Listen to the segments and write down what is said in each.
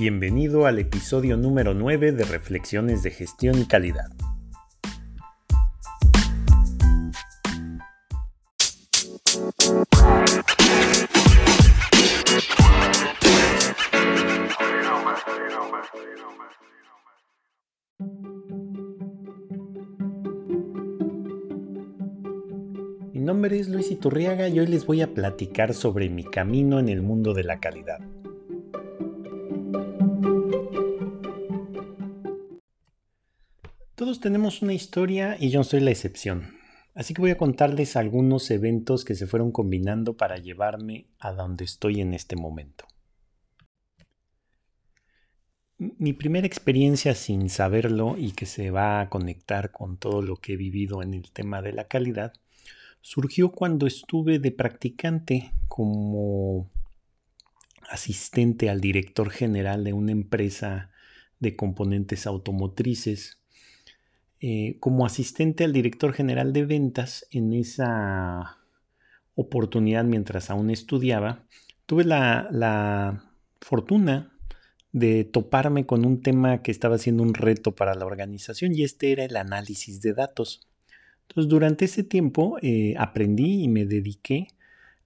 Bienvenido al episodio número 9 de Reflexiones de Gestión y Calidad. Mi nombre es Luis Iturriaga y hoy les voy a platicar sobre mi camino en el mundo de la calidad. Todos tenemos una historia y yo no soy la excepción. Así que voy a contarles algunos eventos que se fueron combinando para llevarme a donde estoy en este momento. Mi primera experiencia sin saberlo y que se va a conectar con todo lo que he vivido en el tema de la calidad surgió cuando estuve de practicante como asistente al director general de una empresa de componentes automotrices eh, como asistente al director general de ventas en esa oportunidad mientras aún estudiaba, tuve la, fortuna de toparme con un tema que estaba siendo un reto para la organización y este era el análisis de datos. Entonces, durante ese tiempo eh, aprendí y me dediqué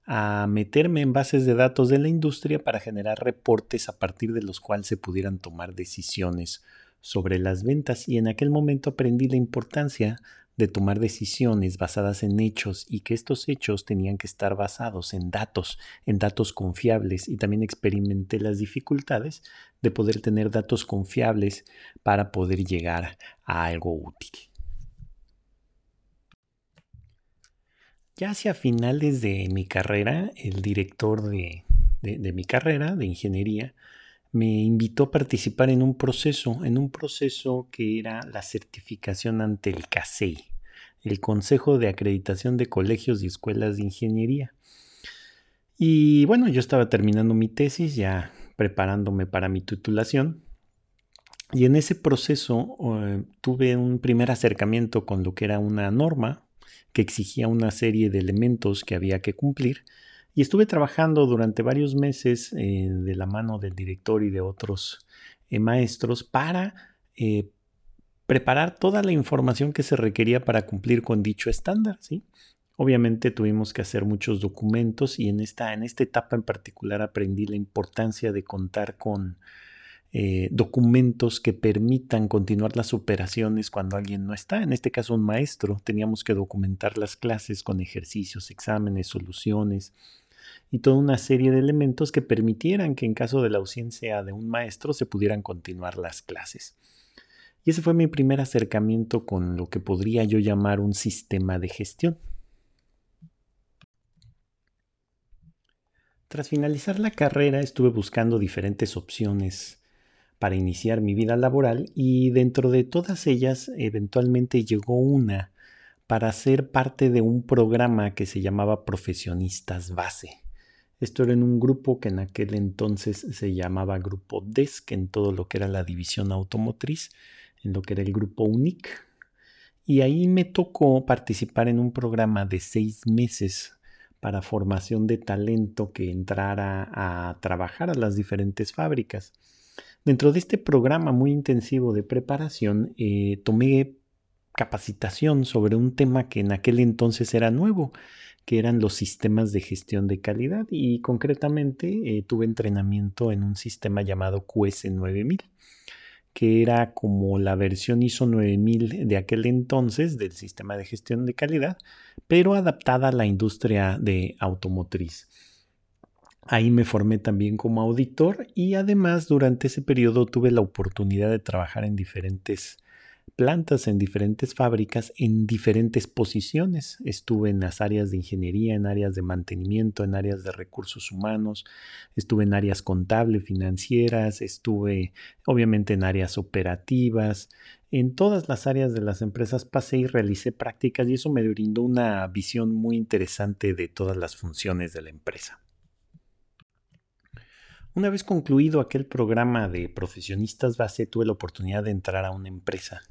a meterme en bases de datos de la industria para generar reportes a partir de los cuales se pudieran tomar decisiones sobre las ventas y en aquel momento aprendí la importancia de tomar decisiones basadas en hechos y que estos hechos tenían que estar basados en datos, en datos confiables y también experimenté las dificultades de poder tener datos confiables para poder llegar a algo útil. Ya hacia finales de mi carrera, el director de, de mi carrera de ingeniería me invitó a participar en un proceso, en un proceso que era la certificación ante el CASEI, el Consejo de Acreditación de Colegios y Escuelas de Ingeniería. Y bueno, yo estaba terminando mi tesis, ya preparándome para mi titulación. Y en ese proceso eh, tuve un primer acercamiento con lo que era una norma que exigía una serie de elementos que había que cumplir y estuve trabajando durante varios meses eh, de la mano del director y de otros eh, maestros para eh, preparar toda la información que se requería para cumplir con dicho estándar. ¿sí? Obviamente tuvimos que hacer muchos documentos y en esta, en esta etapa en particular aprendí la importancia de contar con documentos que permitan continuar las operaciones cuando alguien no está. En este caso, un maestro. Teníamos que documentar las clases con ejercicios, exámenes, soluciones, y toda una serie de elementos que permitieran que en caso de la ausencia de un maestro se pudieran continuar las clases. Y ese fue mi primer acercamiento con lo que podría yo llamar un sistema de gestión. Tras finalizar la carrera estuve buscando diferentes opciones para iniciar mi vida laboral y dentro de todas ellas eventualmente llegó una para ser parte de un programa que se llamaba Profesionistas Base. Esto era en un grupo que en aquel entonces se llamaba Grupo DESC, en todo lo que era la división automotriz, en lo que era el Grupo UNIC. Y ahí me tocó participar en un programa de seis meses para formación de talento que entrara a trabajar a las diferentes fábricas. Dentro de este programa muy intensivo de preparación, eh, tomé capacitación sobre un tema que en aquel entonces era nuevo, que eran los sistemas de gestión de calidad y concretamente eh, tuve entrenamiento en un sistema llamado QS9000 que era como la versión ISO 9000 de aquel entonces del sistema de gestión de calidad, pero adaptada a la industria de automotriz. Ahí me formé también como auditor y además durante ese periodo tuve la oportunidad de trabajar en diferentes plantas en diferentes fábricas en diferentes posiciones. Estuve en las áreas de ingeniería, en áreas de mantenimiento, en áreas de recursos humanos, estuve en áreas contable, financieras, estuve obviamente en áreas operativas. En todas las áreas de las empresas pasé y realicé prácticas y eso me brindó una visión muy interesante de todas las funciones de la empresa. Una vez concluido aquel programa de profesionistas base, tuve la oportunidad de entrar a una empresa,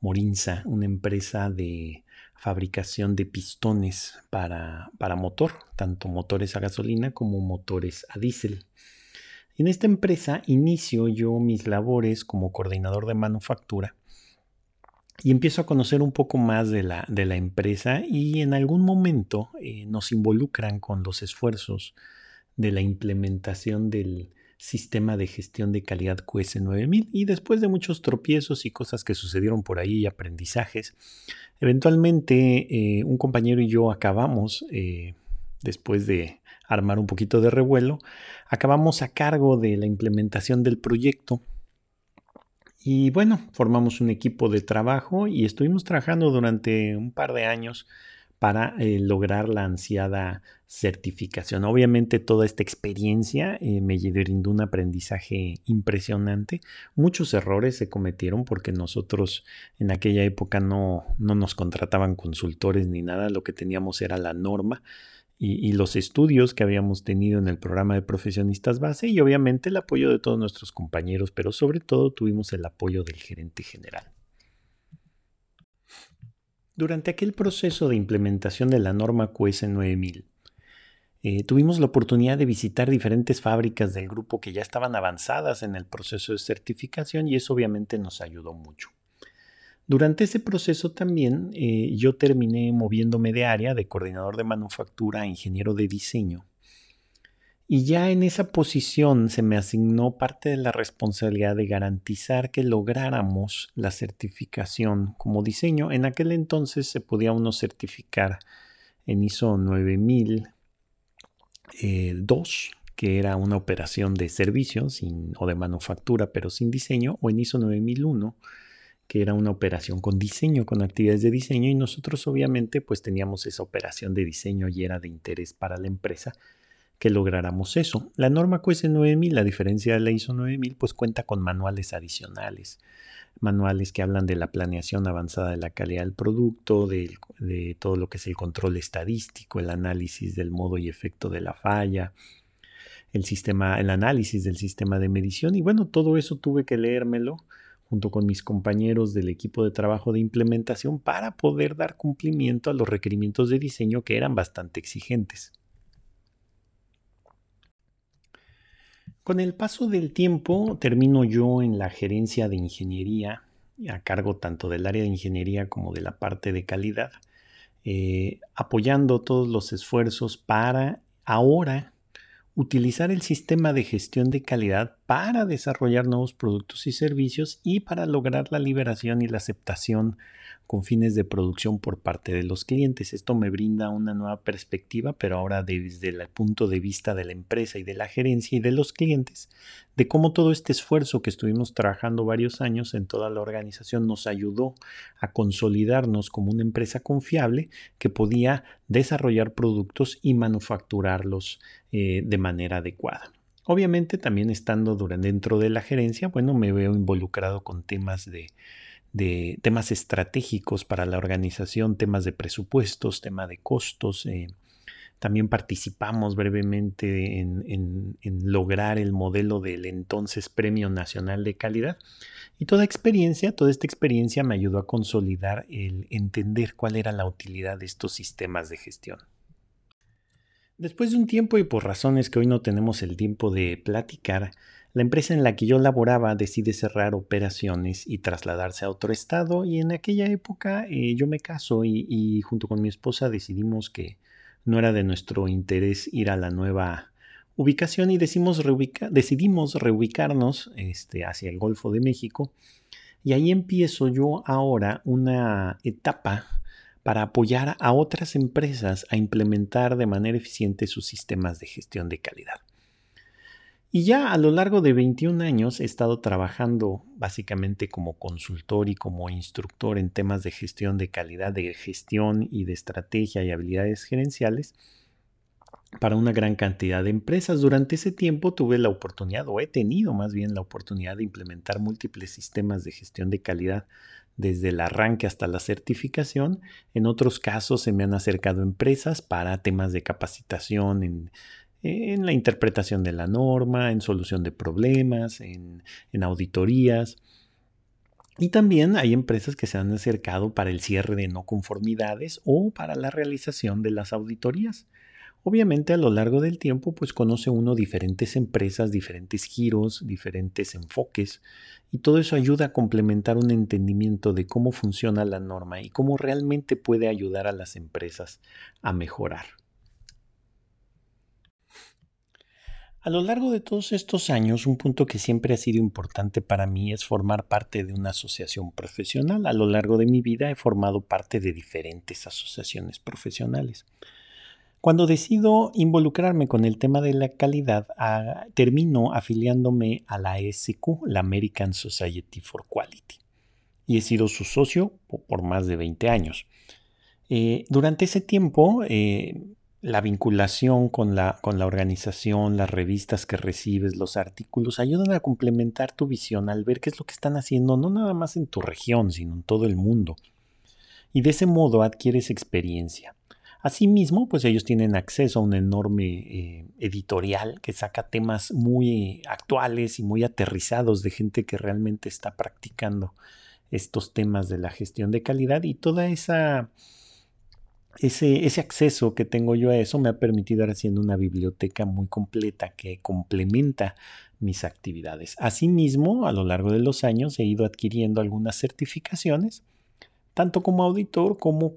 Morinza, una empresa de fabricación de pistones para, para motor, tanto motores a gasolina como motores a diésel. En esta empresa inicio yo mis labores como coordinador de manufactura y empiezo a conocer un poco más de la, de la empresa y en algún momento eh, nos involucran con los esfuerzos de la implementación del sistema de gestión de calidad QS9000 y después de muchos tropiezos y cosas que sucedieron por ahí y aprendizajes, eventualmente eh, un compañero y yo acabamos, eh, después de armar un poquito de revuelo, acabamos a cargo de la implementación del proyecto. Y bueno, formamos un equipo de trabajo y estuvimos trabajando durante un par de años para eh, lograr la ansiada certificación. Obviamente toda esta experiencia eh, me brindó un aprendizaje impresionante. Muchos errores se cometieron porque nosotros en aquella época no, no nos contrataban consultores ni nada, lo que teníamos era la norma y, los estudios que habíamos tenido en el programa de profesionistas base y obviamente el apoyo de todos nuestros compañeros, pero sobre todo tuvimos el apoyo del gerente general. Durante aquel proceso de implementación de la norma QS 9000, eh, tuvimos la oportunidad de visitar diferentes fábricas del grupo que ya estaban avanzadas en el proceso de certificación y eso obviamente nos ayudó mucho. Durante ese proceso también eh, yo terminé moviéndome de área de coordinador de manufactura a ingeniero de diseño. Y ya en esa posición se me asignó parte de la responsabilidad de garantizar que lográramos la certificación como diseño. En aquel entonces se podía uno certificar en ISO 9002, eh, que era una operación de servicio o de manufactura, pero sin diseño, o en ISO 9001 que era una operación con diseño, con actividades de diseño y nosotros obviamente pues teníamos esa operación de diseño y era de interés para la empresa que lográramos eso. La norma QS 9000, la diferencia de la ISO 9000, pues cuenta con manuales adicionales, manuales que hablan de la planeación avanzada de la calidad del producto, de, todo lo que es el control estadístico, el análisis del modo y efecto de la falla, el sistema, el análisis del sistema de medición y bueno, todo eso tuve que leérmelo junto con mis compañeros del equipo de trabajo de implementación para poder dar cumplimiento a los requerimientos de diseño que eran bastante exigentes. Con el paso del tiempo termino yo en la gerencia de ingeniería, a cargo tanto del área de ingeniería como de la parte de calidad, eh, apoyando todos los esfuerzos para ahora utilizar el sistema de gestión de calidad para desarrollar nuevos productos y servicios y para lograr la liberación y la aceptación con fines de producción por parte de los clientes. Esto me brinda una nueva perspectiva, pero ahora desde el punto de vista de la empresa y de la gerencia y de los clientes, de cómo todo este esfuerzo que estuvimos trabajando varios años en toda la organización nos ayudó a consolidarnos como una empresa confiable que podía desarrollar productos y manufacturarlos eh, de manera adecuada. Obviamente también estando dentro de la gerencia, bueno, me veo involucrado con temas de de temas estratégicos para la organización, temas de presupuestos, tema de costos. Eh, también participamos brevemente en, lograr el modelo del entonces Premio Nacional de Calidad. Y toda experiencia, toda esta experiencia me ayudó a consolidar el entender cuál era la utilidad de estos sistemas de gestión. Después de un tiempo y por razones que hoy no tenemos el tiempo de platicar, la empresa en la que yo laboraba decide cerrar operaciones y trasladarse a otro estado y en aquella época eh, yo me caso y, junto con mi esposa decidimos que no era de nuestro interés ir a la nueva ubicación y decidimos reubicarnos este, hacia el Golfo de México. Y ahí empiezo yo ahora una etapa para apoyar a otras empresas a implementar de manera eficiente sus sistemas de gestión de calidad. Y ya a lo largo de 21 años he estado trabajando básicamente como consultor y como instructor en temas de gestión de calidad, de gestión y de estrategia y habilidades gerenciales para una gran cantidad de empresas. Durante ese tiempo tuve la oportunidad, o he tenido más bien la oportunidad de implementar múltiples sistemas de gestión de calidad desde el arranque hasta la certificación. En otros casos se me han acercado empresas para temas de capacitación en la interpretación de la norma, en solución de problemas, en, auditorías. Y también hay empresas que se han acercado para el cierre de no conformidades o para la realización de las auditorías. Obviamente a lo largo del tiempo pues conoce uno diferentes empresas, diferentes giros, diferentes enfoques y todo eso ayuda a complementar un entendimiento de cómo funciona la norma y cómo realmente puede ayudar a las empresas a mejorar. A lo largo de todos estos años, un punto que siempre ha sido importante para mí es formar parte de una asociación profesional. A lo largo de mi vida he formado parte de diferentes asociaciones profesionales. Cuando decido involucrarme con el tema de la calidad, ah, termino afiliándome a la ASQ, la American Society for Quality, y he sido su socio por más de 20 años. Eh, durante ese tiempo, eh, la vinculación con la, con la organización, las revistas que recibes, los artículos, ayudan a complementar tu visión al ver qué es lo que están haciendo, no nada más en tu región, sino en todo el mundo. Y de ese modo adquieres experiencia. Asimismo, pues ellos tienen acceso a un enorme eh, editorial que saca temas muy actuales y muy aterrizados de gente que realmente está practicando estos temas de la gestión de calidad y toda esa ese, ese, acceso que tengo yo a eso me ha permitido ir haciendo una biblioteca muy completa que complementa mis actividades. Asimismo, a lo largo de los años he ido adquiriendo algunas certificaciones, tanto como auditor como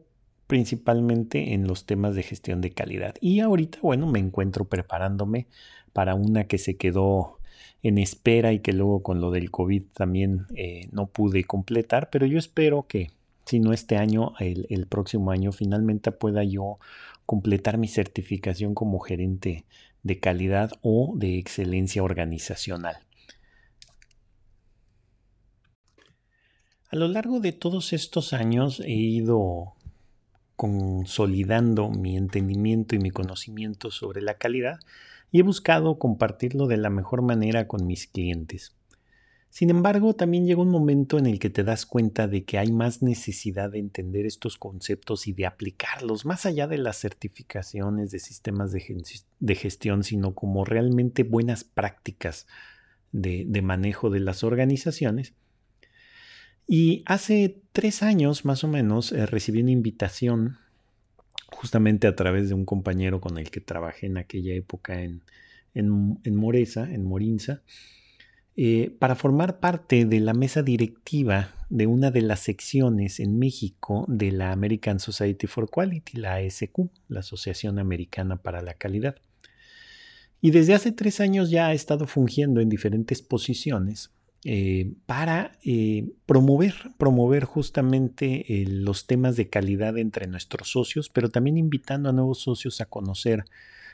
principalmente en los temas de gestión de calidad. Y ahorita, bueno, me encuentro preparándome para una que se quedó en espera y que luego con lo del COVID también eh, no pude completar, pero yo espero que si no este año, el, el próximo año, finalmente pueda yo completar mi certificación como gerente de calidad o de excelencia organizacional. A lo largo de todos estos años he ido consolidando mi entendimiento y mi conocimiento sobre la calidad y he buscado compartirlo de la mejor manera con mis clientes. Sin embargo, también llega un momento en el que te das cuenta de que hay más necesidad de entender estos conceptos y de aplicarlos más allá de las certificaciones de sistemas de, gestión, sino como realmente buenas prácticas de, manejo de las organizaciones. Y hace tres años más o menos eh, recibí una invitación justamente a través de un compañero con el que trabajé en aquella época en, en, en Moresa, en Morinza, eh, para formar parte de la mesa directiva de una de las secciones en México de la American Society for Quality, la ASQ, la Asociación Americana para la Calidad. Y desde hace tres años ya ha estado fungiendo en diferentes posiciones eh, para eh, promover, promover justamente los temas de calidad entre nuestros socios, pero también invitando a nuevos socios a conocer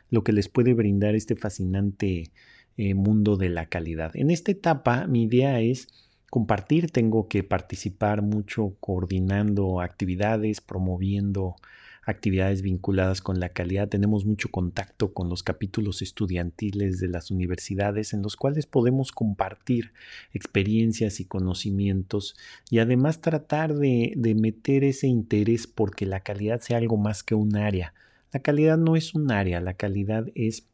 lo que les puede brindar este fascinante eh, mundo de la calidad. En esta etapa mi idea es compartir, tengo que participar mucho coordinando actividades, promoviendo actividades vinculadas con la calidad. Tenemos mucho contacto con los capítulos estudiantiles de las universidades en los cuales podemos compartir experiencias y conocimientos y además tratar de, de meter ese interés porque la calidad sea algo más que un área. La calidad no es un área, la calidad es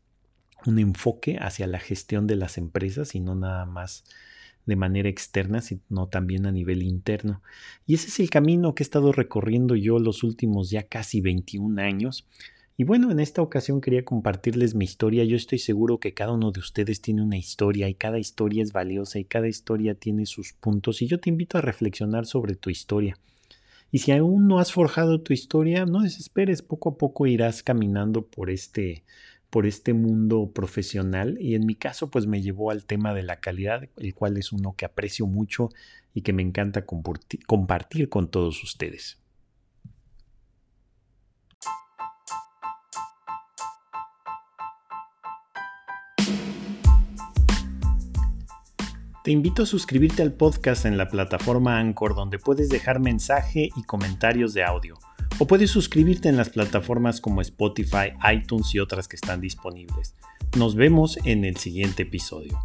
un enfoque hacia la gestión de las empresas y no nada más de manera externa, sino también a nivel interno. Y ese es el camino que he estado recorriendo yo los últimos ya casi 21 años. Y bueno, en esta ocasión quería compartirles mi historia. Yo estoy seguro que cada uno de ustedes tiene una historia y cada historia es valiosa y cada historia tiene sus puntos. Y yo te invito a reflexionar sobre tu historia. Y si aún no has forjado tu historia, no desesperes, poco a poco irás caminando por este por este mundo profesional y en mi caso pues me llevó al tema de la calidad, el cual es uno que aprecio mucho y que me encanta compartir con todos ustedes. Te invito a suscribirte al podcast en la plataforma Anchor donde puedes dejar mensaje y comentarios de audio o puedes suscribirte en las plataformas como Spotify, iTunes y otras que están disponibles. Nos vemos en el siguiente episodio.